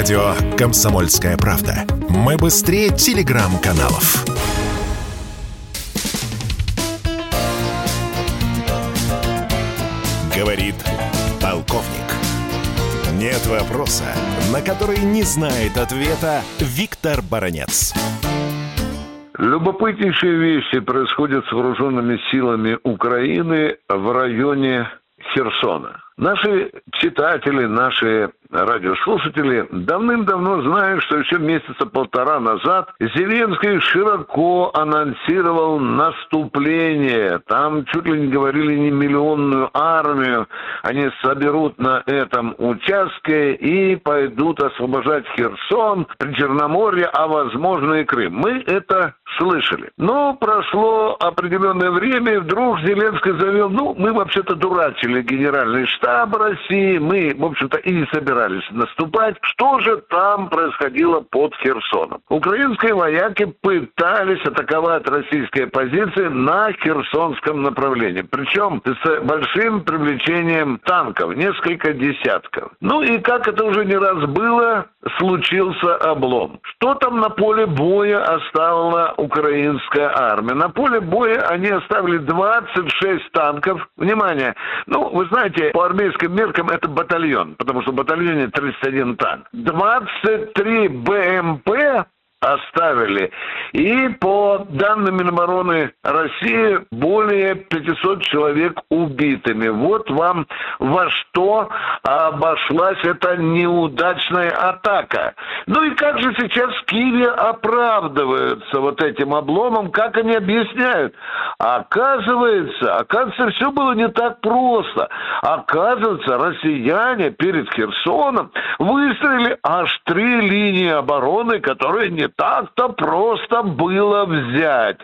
Радио «Комсомольская правда». Мы быстрее телеграм-каналов. Говорит полковник. Нет вопроса, на который не знает ответа Виктор Баранец. Любопытнейшие вещи происходят с вооруженными силами Украины в районе Херсона. Наши читатели, наши радиослушатели давным-давно знают, что еще месяца полтора назад Зеленский широко анонсировал наступление. Там чуть ли не говорили не миллионную армию. Они соберут на этом участке и пойдут освобождать Херсон, Причерноморье, а возможно и Крым. Мы это слышали. Но прошло определенное время, и вдруг Зеленский заявил, ну, мы вообще-то дурачили генеральный штаб России, мы, в общем-то, и не собирались наступать. Что же там происходило под Херсоном? Украинские вояки пытались атаковать российские позиции на Херсонском направлении. Причем с большим привлечением танков, несколько десятков. Ну и как это уже не раз было, случился облом. Что там на поле боя оставила украинская армия? На поле боя они оставили 26 танков. Внимание, ну, вы знаете, по армейским меркам это батальон, потому что в батальоне 31 танк. 23 БМП оставили. И по данным Минобороны России, более 500 человек убитыми. Вот вам во что обошлась эта неудачная атака. Ну и как же сейчас в Киеве оправдываются вот этим обломом, как они объясняют? Оказывается, оказывается, все было не так просто. Оказывается, россияне перед Херсоном выстроили аж три линии обороны, которые не так-то просто было взять.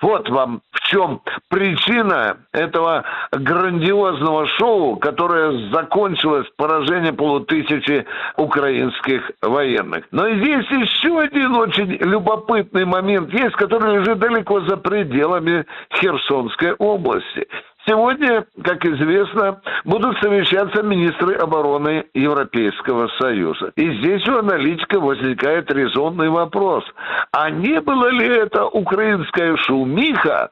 Вот вам в чем причина этого грандиозного шоу, которое закончилось поражением полутысячи украинских военных. Но здесь еще один очень любопытный момент есть, который лежит далеко за пределами Херсонской области. Сегодня, как известно, будут совещаться министры обороны Европейского Союза. И здесь у аналитика возникает резонный вопрос. А не было ли это украинская шумиха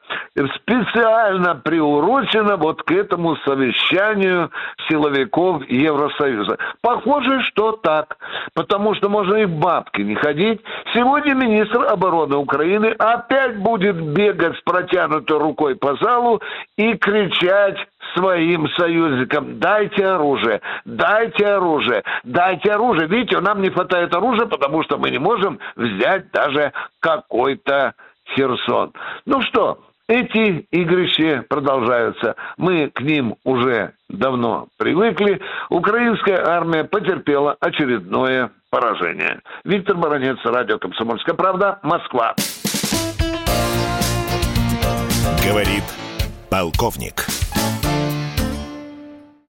специально приурочена вот к этому совещанию силовиков Евросоюза? Похоже, что так. Потому что можно и бабки не ходить. Сегодня министр обороны Украины опять будет бегать с протянутой рукой по залу и кричать кричать своим союзникам, дайте оружие, дайте оружие, дайте оружие. Видите, нам не хватает оружия, потому что мы не можем взять даже какой-то Херсон. Ну что, эти игрища продолжаются. Мы к ним уже давно привыкли. Украинская армия потерпела очередное поражение. Виктор Баранец, радио «Комсомольская правда», Москва. Говорит полковник.